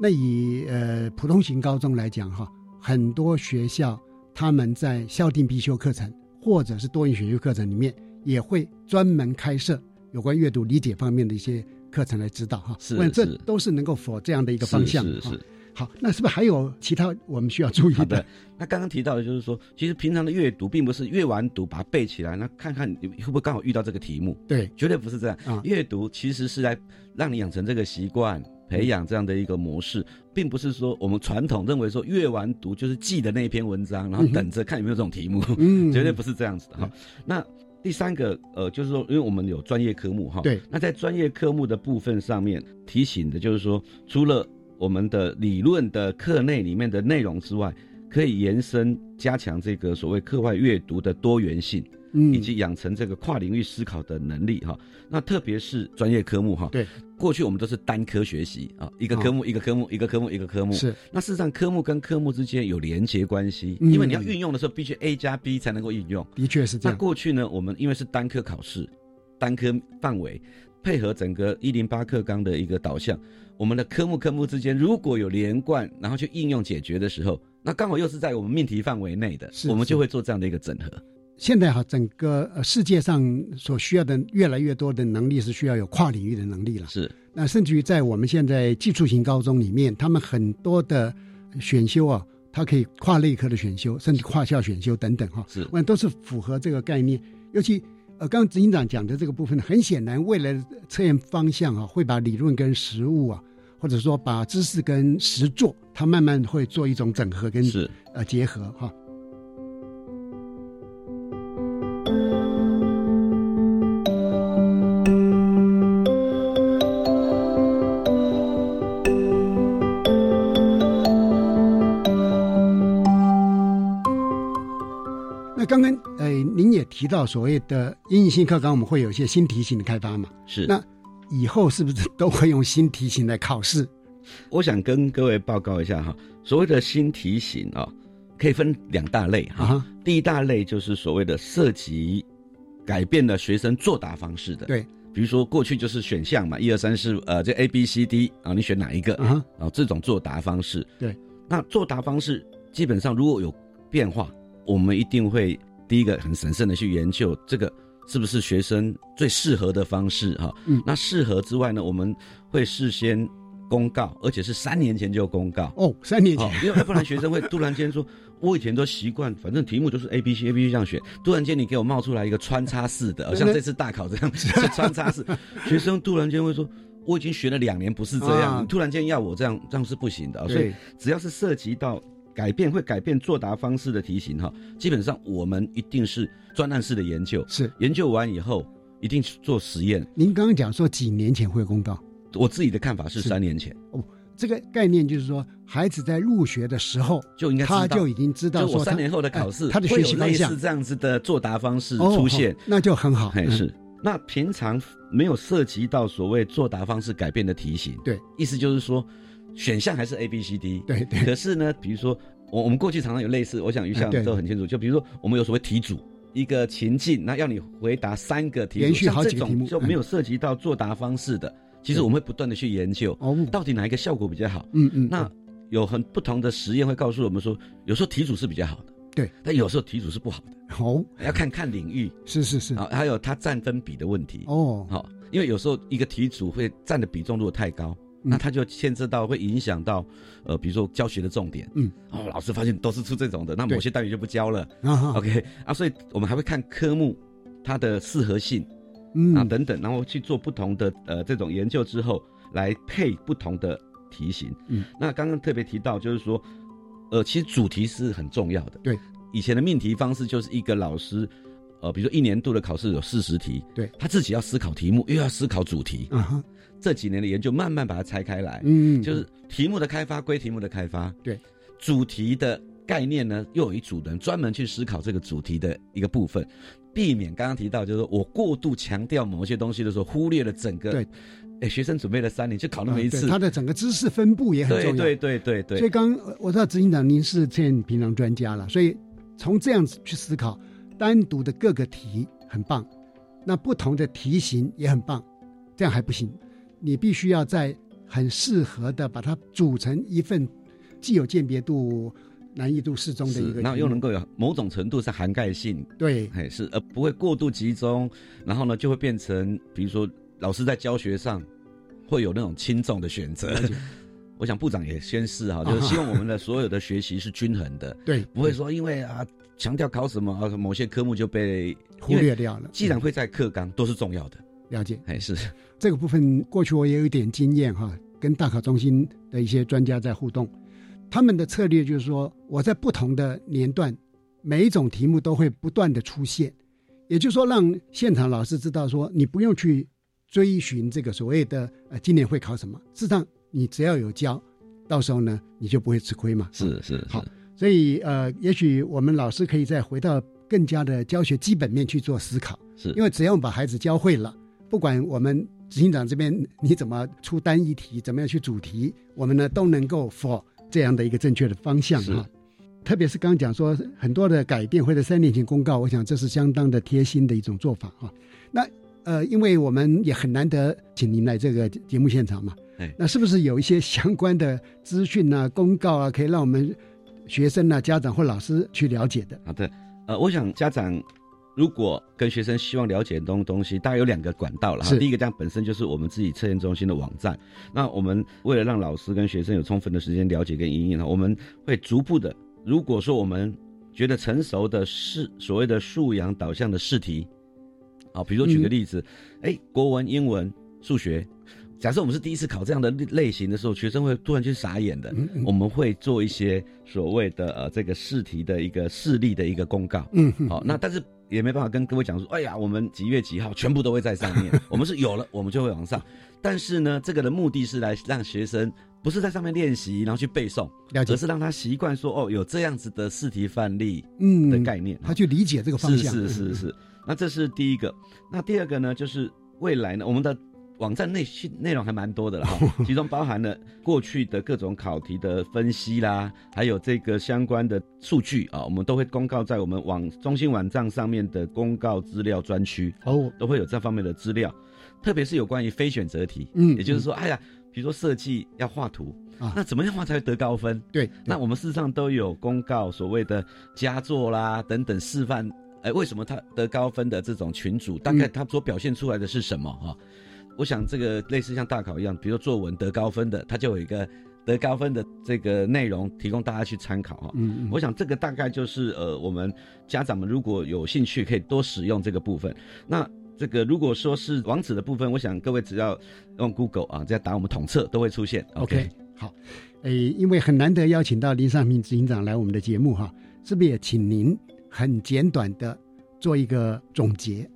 A: 那以呃普通型高中来讲哈，很多学校他们在校定必修课程或者是多元选修课程里面，也会专门开设有关阅读理解方面的一些课程来指导哈。
B: 是，
A: 这都是能够否这样的一个方向。
B: 是是。
A: 好，那是不是还有其他我们需要注意的？
B: 那刚刚提到的就是说，其实平常的阅读并不是阅完读把它背起来，那看看你会不会刚好遇到这个题目？
A: 对，
B: 绝对不是这样。啊，阅读其实是来让你养成这个习惯。培养这样的一个模式，并不是说我们传统认为说阅完读就是记的那一篇文章，然后等着看有没有这种题目，嗯 绝对不是这样子的哈。那第三个呃，就是说，因为我们有专业科目哈，
A: 对，
B: 那在专业科目的部分上面提醒的就是说，除了我们的理论的课内里面的内容之外，可以延伸加强这个所谓课外阅读的多元性。
A: 嗯，
B: 以及养成这个跨领域思考的能力哈。那特别是专业科目哈。
A: 对，
B: 过去我们都是单科学习啊，一个科目一个科目一个科目一个科目。
A: 是。
B: 那事实上，科目跟科目之间有连结关系，因为你要运用的时候，必须 A 加 B 才能够运用。
A: 的确是这样。
B: 那过去呢，我们因为是单科考试，单科范围，配合整个一零八课纲的一个导向，我们的科目科目之间如果有连贯，然后去应用解决的时候，那刚好又是在我们命题范围内的，我们就会做这样的一个整合。
A: 现在哈，整个呃世界上所需要的越来越多的能力是需要有跨领域的能力了。
B: 是，
A: 那甚至于在我们现在技术型高中里面，他们很多的选修啊，它可以跨类科的选修，甚至跨校选修等等哈。
B: 是，
A: 都是符合这个概念。尤其呃，刚刚执行长讲的这个部分，很显然未来的测验方向啊，会把理论跟实物啊，或者说把知识跟实作，它慢慢会做一种整合跟
B: 是
A: 呃结合哈。刚到所谓的英语新课纲，我们会有一些新题型的开发嘛？
B: 是。
A: 那以后是不是都会用新题型来考试？
B: 我想跟各位报告一下哈，所谓的新题型啊，可以分两大类哈。第一大类就是所谓的涉及改变了学生作答方式的。
A: 对。
B: 比如说过去就是选项嘛，一二三四，呃，这 A B C D 啊，你选哪一个？啊。这种作答方式。
A: 对。
B: 那作答方式基本上如果有变化。我们一定会第一个很审慎的去研究这个是不是学生最适合的方式哈。
A: 嗯，
B: 那适合之外呢，我们会事先公告，而且是三年前就公告。
A: 哦，三年前，
B: 因为不然学生会突然间说，我以前都习惯，反正题目就是 A B C A B C 这样选，突然间你给我冒出来一个穿插式的，像这次大考这样子穿插式，学生突然间会说，我已经学了两年不是这样，你突然间要我这样，这样是不行的。所以只要是涉及到。改变会改变作答方式的题型哈，基本上我们一定是专案式的研究，
A: 是。
B: 研究完以后一定做实验。
A: 您刚刚讲说几年前会公告，
B: 我自己的看法是三年前。
A: 哦，这个概念就是说，孩子在入学的时候
B: 就应该
A: 他就已经知道，
B: 说三年后的考试
A: 他的学习
B: 方向。这样子的作答方式出现，
A: 那就很好。
B: 还是。那平常没有涉及到所谓作答方式改变的题型，
A: 对，
B: 意思就是说。选项还是 A B C D，
A: 对对。
B: 可是呢，比如说我我们过去常常有类似，我想余校都很清楚。就比如说我们有所谓题组，一个情境，那要你回答三个题，
A: 连续好几个题目，
B: 就没有涉及到作答方式的。其实我们会不断的去研究，哦，到底哪一个效果比较好？
A: 嗯嗯。
B: 那有很不同的实验会告诉我们说，有时候题组是比较好的，
A: 对。
B: 但有时候题组是不好的，
A: 哦，
B: 要看看领域，
A: 是是是。
B: 啊，还有它占分比的问题，
A: 哦，
B: 好，因为有时候一个题组会占的比重如果太高。那他就牵涉到会影响到，呃，比如说教学的重点，
A: 嗯，
B: 哦，老师发现都是出这种的，那某些单元就不教了。
A: 啊
B: ，OK 啊，所以我们还会看科目它的适合性，
A: 嗯。
B: 啊等等，然后去做不同的呃这种研究之后，来配不同的题型，
A: 嗯，
B: 那刚刚特别提到就是说，呃，其实主题是很重要的，
A: 对，
B: 以前的命题方式就是一个老师。呃，比如说一年度的考试有四十题，
A: 对。
B: 他自己要思考题目，又要思考主题。
A: 啊
B: 这几年的研究慢慢把它拆开来，
A: 嗯，
B: 就是题目的开发归题目的开发，
A: 对，
B: 主题的概念呢，又有一组人专门去思考这个主题的一个部分，避免刚刚提到，就是我过度强调某些东西的时候，忽略了整个。
A: 对，
B: 哎，学生准备了三年就考那么一次，
A: 他的整个知识分布也很重要。
B: 对对对对。
A: 所以刚我知道执行长您是测验评量专家了，所以从这样子去思考单独的各个题。很棒，那不同的题型也很棒，这样还不行，你必须要在很适合的把它组成一份既有鉴别度、难易度适中的一个，
B: 然后又能够有某种程度上涵盖性，
A: 对，
B: 哎是，而不会过度集中，然后呢就会变成，比如说老师在教学上会有那种轻重的选择。我想部长也宣誓哈，就是希望我们的所有的学习是均衡的，
A: 对，
B: 不会说因为啊强调考什么啊某些科目就被
A: 忽略掉了。
B: 既然会在课纲，都是重要的。
A: 了解，
B: 还是
A: 这个部分，过去我也有一点经验哈，跟大考中心的一些专家在互动，他们的策略就是说，我在不同的年段，每一种题目都会不断的出现，也就是说，让现场老师知道说，你不用去追寻这个所谓的呃今年会考什么，事实上。你只要有教，到时候呢，你就不会吃亏嘛。
B: 是是
A: 好，所以呃，也许我们老师可以再回到更加的教学基本面去做思考。
B: 是，
A: 因为只要把孩子教会了，不管我们执行长这边你怎么出单一题，怎么样去主题，我们呢都能够 for 这样的一个正确的方向啊。特别是刚刚讲说很多的改变或者三年前公告，我想这是相当的贴心的一种做法啊。那呃，因为我们也很难得请您来这个节目现场嘛。那是不是有一些相关的资讯啊、公告啊，可以让我们学生啊、家长或老师去了解的？
B: 好的，呃，我想家长如果跟学生希望了解东东西，大概有两个管道了哈。第一个，这样本身就是我们自己测验中心的网站。那我们为了让老师跟学生有充分的时间了解跟应用呢，我们会逐步的。如果说我们觉得成熟的试所谓的素养导向的试题，好，比如说举个例子，哎，国文、英文、数学。假设我们是第一次考这样的类型的时候，学生会突然间傻眼的。我们会做一些所谓的呃这个试题的一个示例的一个公告。嗯，好，那但是也没办法跟各位讲说，哎呀，我们几月几号全部都会在上面。我们是有了，我们就会往上。但是呢，这个的目的是来让学生不是在上面练习，然后去背诵，而是让他习惯说哦，有这样子的试题范例嗯的概念，
A: 他去理解这个方向。
B: 是是是是。那这是第一个。那第二个呢，就是未来呢，我们的。网站内信内容还蛮多的了哈，其中包含了过去的各种考题的分析啦，还有这个相关的数据啊，我们都会公告在我们网中心网站上面的公告资料专区哦，都会有这方面的资料，特别是有关于非选择题，嗯，也就是说，哎呀，比如说设计要画图啊，那怎么样画才会得高分？
A: 对，
B: 那我们事实上都有公告所谓的佳作啦等等示范，哎，为什么他得高分的这种群组，大概他所表现出来的是什么哈？我想这个类似像大考一样，比如说作文得高分的，它就有一个得高分的这个内容提供大家去参考哈。嗯嗯。我想这个大概就是呃，我们家长们如果有兴趣，可以多使用这个部分。那这个如果说是网址的部分，我想各位只要用 Google 啊，再打我们统测都会出现。
A: OK，好。诶，因为很难得邀请到林尚平执行长来我们的节目哈，是不是也请您很简短的做一个总结？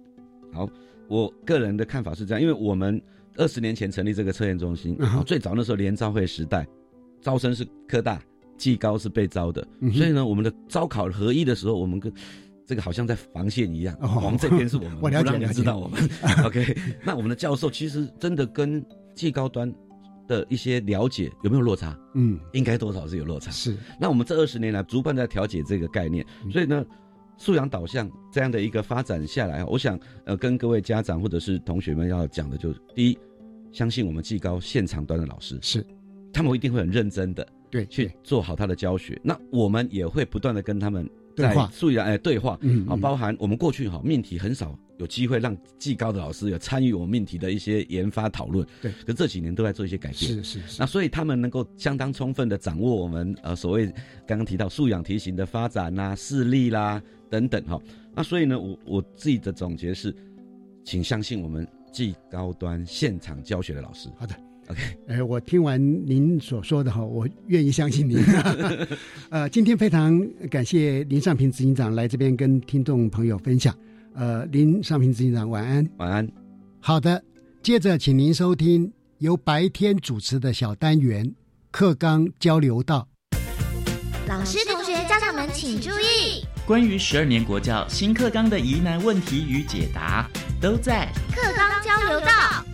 B: 好。我个人的看法是这样，因为我们二十年前成立这个测验中心，最早那时候联招会时代，招生是科大，技高是被招的，所以呢，我们的招考合一的时候，我们跟这个好像在防线一样，我们这边是我们，
A: 我了解，
B: 你知道我们。OK，那我们的教授其实真的跟技高端的一些了解有没有落差？嗯，应该多少是有落差。
A: 是。
B: 那我们这二十年来逐步在调节这个概念，所以呢。素养导向这样的一个发展下来我想呃跟各位家长或者是同学们要讲的就是第一，相信我们技高现场端的老师。
A: 是，
B: 他们一定会很认真的
A: 对
B: 去做好他的教学，那我们也会不断的跟他们
A: 对话。
B: 素养哎对话，嗯。啊包含我们过去哈命题很少有机会让技高的老师有参与我们命题的一些研发讨论，
A: 对，
B: 可这几年都在做一些改变，
A: 是是是，
B: 那所以他们能够相当充分的掌握我们呃所谓刚刚提到素养题型的发展啦、视力啦。等等哈，那所以呢，我我自己的总结是，请相信我们技高端现场教学的老师。
A: 好的
B: ，OK，
A: 哎，我听完您所说的哈，我愿意相信您。呃，今天非常感谢林尚平执行长来这边跟听众朋友分享。呃，林尚平执行长晚安，
B: 晚安。
A: 好的，接着请您收听由白天主持的小单元课纲交流道。
G: 老师、同学、家长们请注意。
H: 关于十二年国教新课纲的疑难问题与解答，都在
G: 课纲交流道。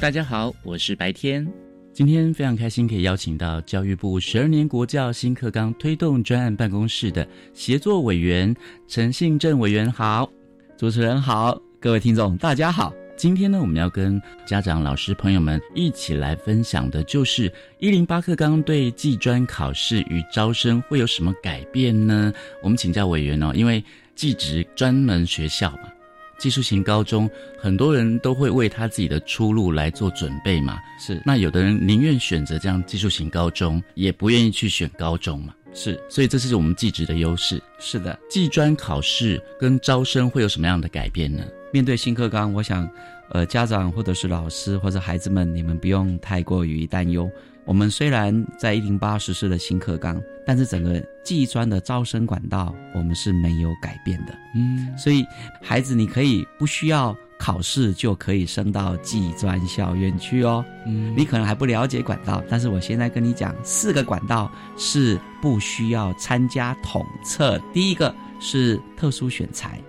H: 大家好，我是白天。
I: 今天非常开心可以邀请到教育部十二年国教新课纲推动专案办公室的协作委员陈信正委员好，主持人好，各位听众大家好。今天呢，我们要跟家长、老师朋友们一起来分享的，就是一零八课纲对技专考试与招生会有什么改变呢？我们请教委员哦，因为技职专门学校嘛。技术型高中，很多人都会为他自己的出路来做准备嘛。是，那有的人宁愿选择这样技术型高中，也不愿意去选高中嘛。是，所以这是我们技职的优势。是的，技专考试跟招生会有什么样的改变呢？
J: 面对新课纲，我想，呃，家长或者是老师或者孩子们，你们不用太过于担忧。我们虽然在一零八实施了新课纲，但是整个技专的招生管道我们是没有改变的。嗯，所以孩子你可以不需要考试就可以升到技专校院去哦。嗯，你可能还不了解管道，但是我现在跟你讲，四个管道是不需要参加统测。第一个是特殊选材。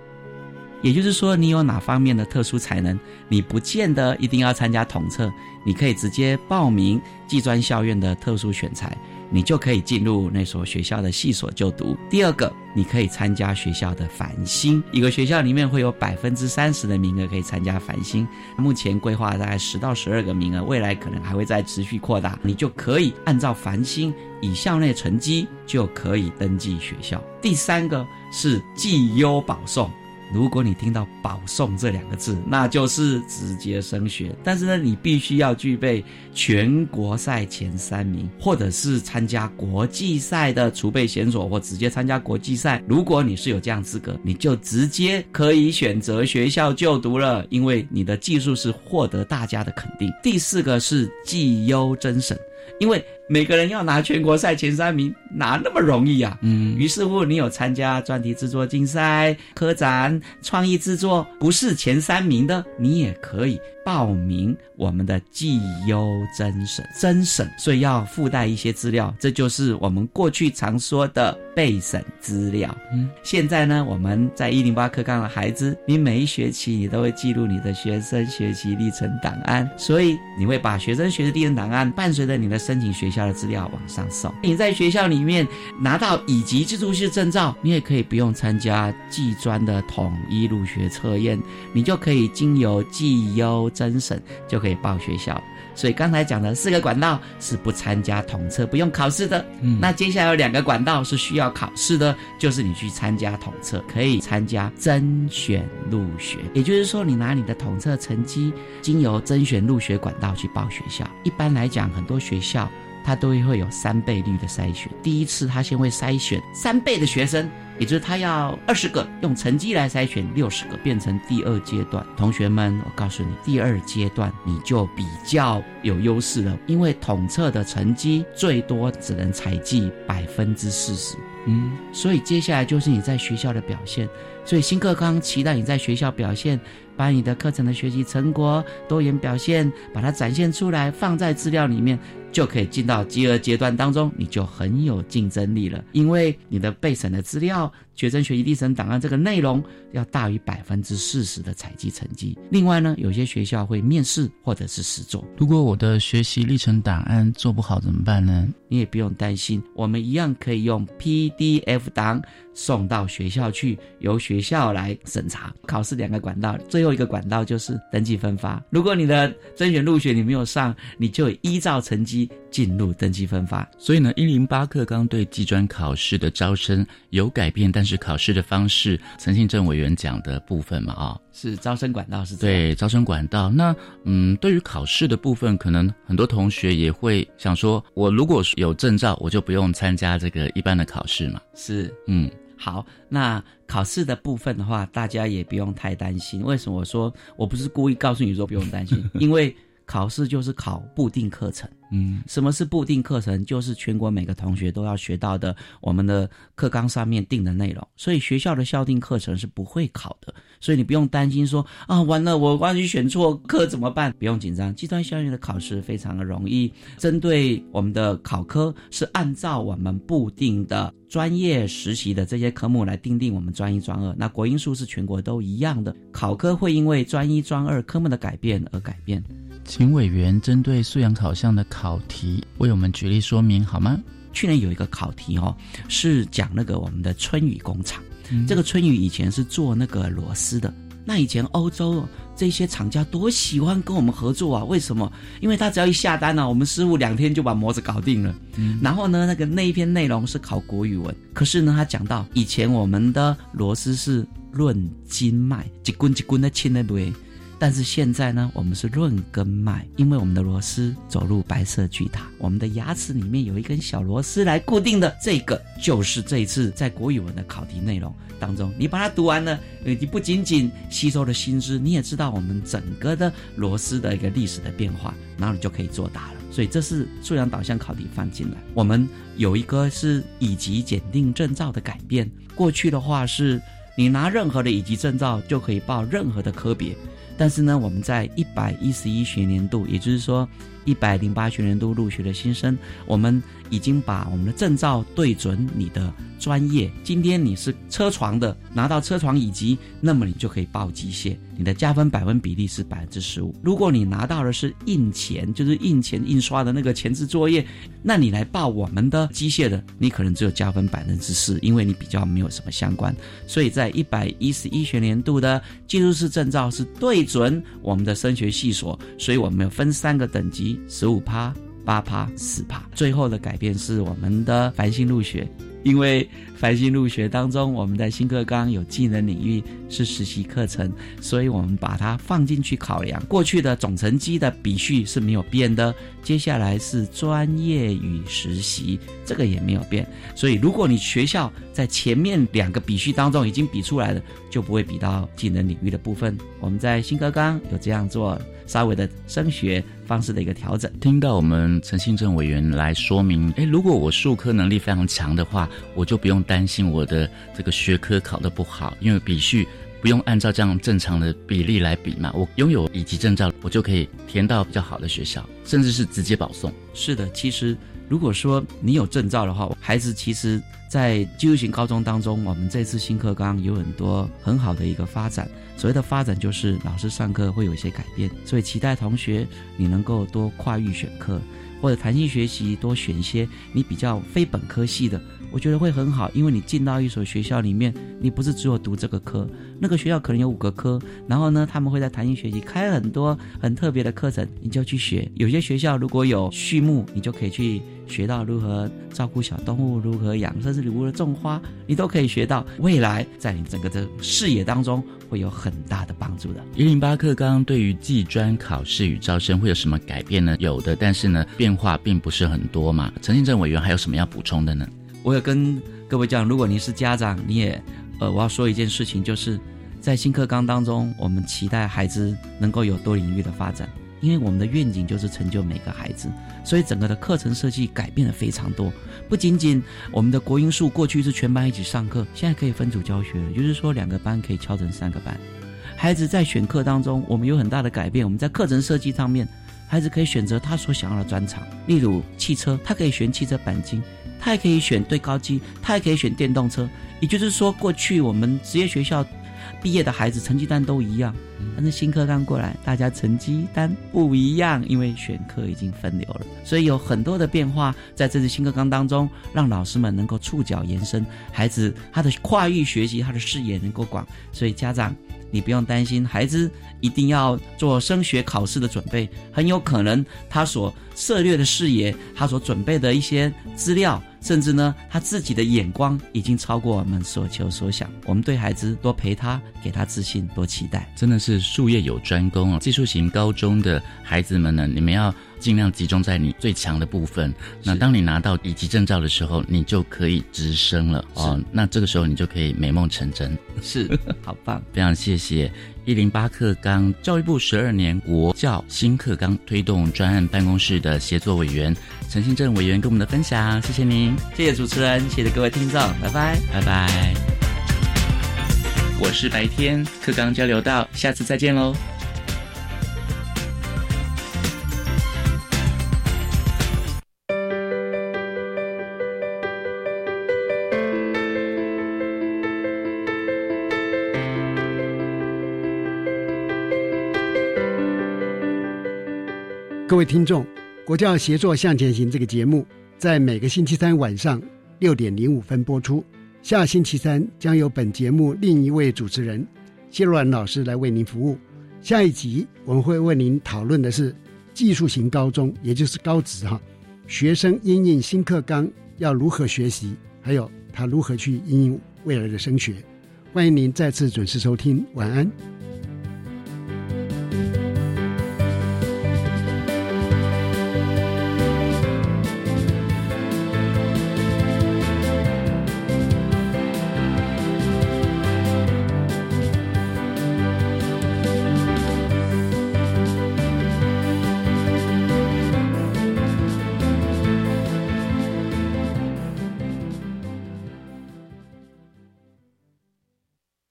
J: 也就是说，你有哪方面的特殊才能，你不见得一定要参加统测，你可以直接报名技专校院的特殊选材，你就可以进入那所学校的系所就读。第二个，你可以参加学校的繁星，一个学校里面会有百分之三十的名额可以参加繁星，目前规划大概十到十二个名额，未来可能还会再持续扩大，你就可以按照繁星以校内成绩就可以登记学校。第三个是绩优保送。如果你听到“保送”这两个字，那就是直接升学。但是呢，你必须要具备全国赛前三名，或者是参加国际赛的储备选手，或直接参加国际赛。如果你是有这样资格，你就直接可以选择学校就读了，因为你的技术是获得大家的肯定。第四个是绩优甄审。因为每个人要拿全国赛前三名，哪那么容易啊？嗯，于是乎，你有参加专题制作竞赛、科展、创意制作，不是前三名的，你也可以报名我们的绩优甄审。甄审，所以要附带一些资料，这就是我们过去常说的备审资料。嗯，现在呢，我们在一零八课纲的孩子，你每一学期你都会记录你的学生学习历程档案，所以你会把学生学习历程档案伴随着你的。申请学校的资料往上送，你在学校里面拿到乙级制度系证照，你也可以不用参加技专的统一入学测验，你就可以经由绩优甄审就可以报学校。所以刚才讲的四个管道是不参加统测、不用考试的。嗯，那接下来有两个管道是需要考试的，就是你去参加统测，可以参加甄选入学。也就是说，你拿你的统测成绩，经由甄选入学管道去报学校。一般来讲，很多学校它都会有三倍率的筛选。第一次，它先会筛选三倍的学生。也就是他要二十个用成绩来筛选六十个，变成第二阶段。同学们，我告诉你，第二阶段你就比较有优势了，因为统测的成绩最多只能采集百分之四十。嗯，所以接下来就是你在学校的表现。所以新课纲期待你在学校表现，把你的课程的学习成果、多元表现，把它展现出来，放在资料里面。就可以进到饥饿阶段当中，你就很有竞争力了，因为你的备审的资料、学生学习历程档案这个内容要大于百分之四十的采集成绩。另外呢，有些学校会面试或者是实做。
I: 如果我的学习历程档案做不好怎么办呢？
J: 你也不用担心，我们一样可以用 PDF 档送到学校去，由学校来审查。考试两个管道，最后一个管道就是登记分发。如果你的甄选入学你没有上，你就依照成绩。进入登记分发，
I: 所以呢，一零八课纲对技专考试的招生有改变，但是考试的方式，陈信正委员讲的部分嘛，啊，
J: 是招生管道是
I: 对招生管道。那嗯，对于考试的部分，可能很多同学也会想说，我如果有证照，我就不用参加这个一般的考试嘛。
J: 是，嗯，好，那考试的部分的话，大家也不用太担心。为什么我说我不是故意告诉你说不用担心？因为考试就是考固定课程。嗯，什么是固定课程？就是全国每个同学都要学到的，我们的课纲上面定的内容。所以学校的校定课程是不会考的，所以你不用担心说啊，完了我万一选错课怎么办？不用紧张，计算校园的考试非常的容易。针对我们的考科是按照我们固定的专业实习的这些科目来定定我们专一专二。那国英数是全国都一样的，考科会因为专一专二科目的改变而改变。
I: 请委员针对素养考项的考。考题为我们举例说明好吗？
J: 去年有一个考题哦，是讲那个我们的春雨工厂。
I: 嗯
J: 这个春雨以前是做那个螺丝的，那以前欧洲这些厂家多喜欢跟我们合作啊？为什么？因为他只要一下单呢、啊，我们师傅两天就把模子搞定了。
I: 嗯
J: 然后呢，那个那一篇内容是考国语文，可是呢，他讲到以前我们的螺丝是论斤卖，几棍几棍的轻的不？但是现在呢，我们是论根卖，因为我们的螺丝走入白色巨塔，我们的牙齿里面有一根小螺丝来固定的，这个就是这一次在国语文的考题内容当中，你把它读完了，你不仅仅吸收了新知，你也知道我们整个的螺丝的一个历史的变化，然后你就可以作答了。所以这是素养导向考题放进来。我们有一个是乙级检定证照的改变，过去的话是你拿任何的乙级证照就可以报任何的科别。但是呢，我们在一百一十一学年度，也就是说一百零八学年度入学的新生，我们已经把我们的证照对准你的专业。今天你是车床的，拿到车床乙级，那么你就可以报机械，你的加分百分比例是百分之十五。如果你拿到的是印钱，就是印钱印刷的那个前置作业，那你来报我们的机械的，你可能只有加分百分之四，因为你比较没有什么相关。所以在一百一十一学年度的技术士证照是对准我们的升学系所，所以我们有分三个等级：十五趴、八趴、四趴。最后的改变是我们的繁星入学。因为繁星入学当中，我们在新课纲有技能领域是实习课程，所以我们把它放进去考量。过去的总成绩的比序是没有变的，接下来是专业与实习，这个也没有变。所以如果你学校在前面两个比序当中已经比出来了，就不会比到技能领域的部分。我们在新课纲有这样做稍微的升学方式的一个调整。
I: 听到我们陈信正委员来说明，诶，如果我数科能力非常强的话，我就不用担心我的这个学科考得不好，因为比序不用按照这样正常的比例来比嘛。我拥有乙级证照，我就可以填到比较好的学校，甚至是直接保送。
J: 是的，其实如果说你有证照的话，孩子其实，在技术型高中当中，我们这次新课纲有很多很好的一个发展。所谓的发展，就是老师上课会有一些改变，所以期待同学你能够多跨域选课，或者弹性学习，多选一些你比较非本科系的。我觉得会很好，因为你进到一所学校里面，你不是只有读这个科，那个学校可能有五个科，然后呢，他们会在弹性学习开很多很特别的课程，你就去学。有些学校如果有序幕，你就可以去学到如何照顾小动物，如何养，甚至如何种花，你都可以学到。未来在你整个的视野当中会有很大的帮助的。
I: 一零八课纲对于技专考试与招生会有什么改变呢？有的，但是呢，变化并不是很多嘛。陈信正委员还有什么要补充的呢？
J: 我有跟各位讲，如果您是家长，你也，呃，我要说一件事情，就是在新课纲当中，我们期待孩子能够有多领域的发展，因为我们的愿景就是成就每个孩子，所以整个的课程设计改变了非常多。不仅仅我们的国英数过去是全班一起上课，现在可以分组教学了，就是说两个班可以敲成三个班。孩子在选课当中，我们有很大的改变，我们在课程设计上面，孩子可以选择他所想要的专长，例如汽车，他可以选汽车钣金。他也可以选对高机，他也可以选电动车。也就是说，过去我们职业学校毕业的孩子成绩单都一样，但是新课纲过来，大家成绩单不一样，因为选课已经分流了，所以有很多的变化在这次新课纲当中，让老师们能够触角延伸，孩子他的跨域学习，他的视野能够广。所以家长，你不用担心，孩子一定要做升学考试的准备，很有可能他所涉猎的视野，他所准备的一些资料。甚至呢，他自己的眼光已经超过我们所求所想。我们对孩子多陪他，给他自信，多期待。
I: 真的是术业有专攻啊。技术型高中的孩子们呢，你们要尽量集中在你最强的部分。那当你拿到乙级证照的时候，你就可以直升了哦。那这个时候你就可以美梦成真。
J: 是，好棒！
I: 非常谢谢一零八课纲教育部十二年国教新课纲推动专案办公室的协作委员陈信正委员跟我们的分享，谢谢您，
J: 谢谢主持人，谢谢各位听众，拜拜，
I: 拜拜。我是白天课纲交流到，下次再见喽。
A: 各位听众，国教协作向前行这个节目在每个星期三晚上六点零五分播出。下星期三将由本节目另一位主持人谢若兰老师来为您服务。下一集我们会为您讨论的是技术型高中，也就是高职哈，学生因应新课纲要如何学习，还有他如何去应应未来的升学。欢迎您再次准时收听，晚安。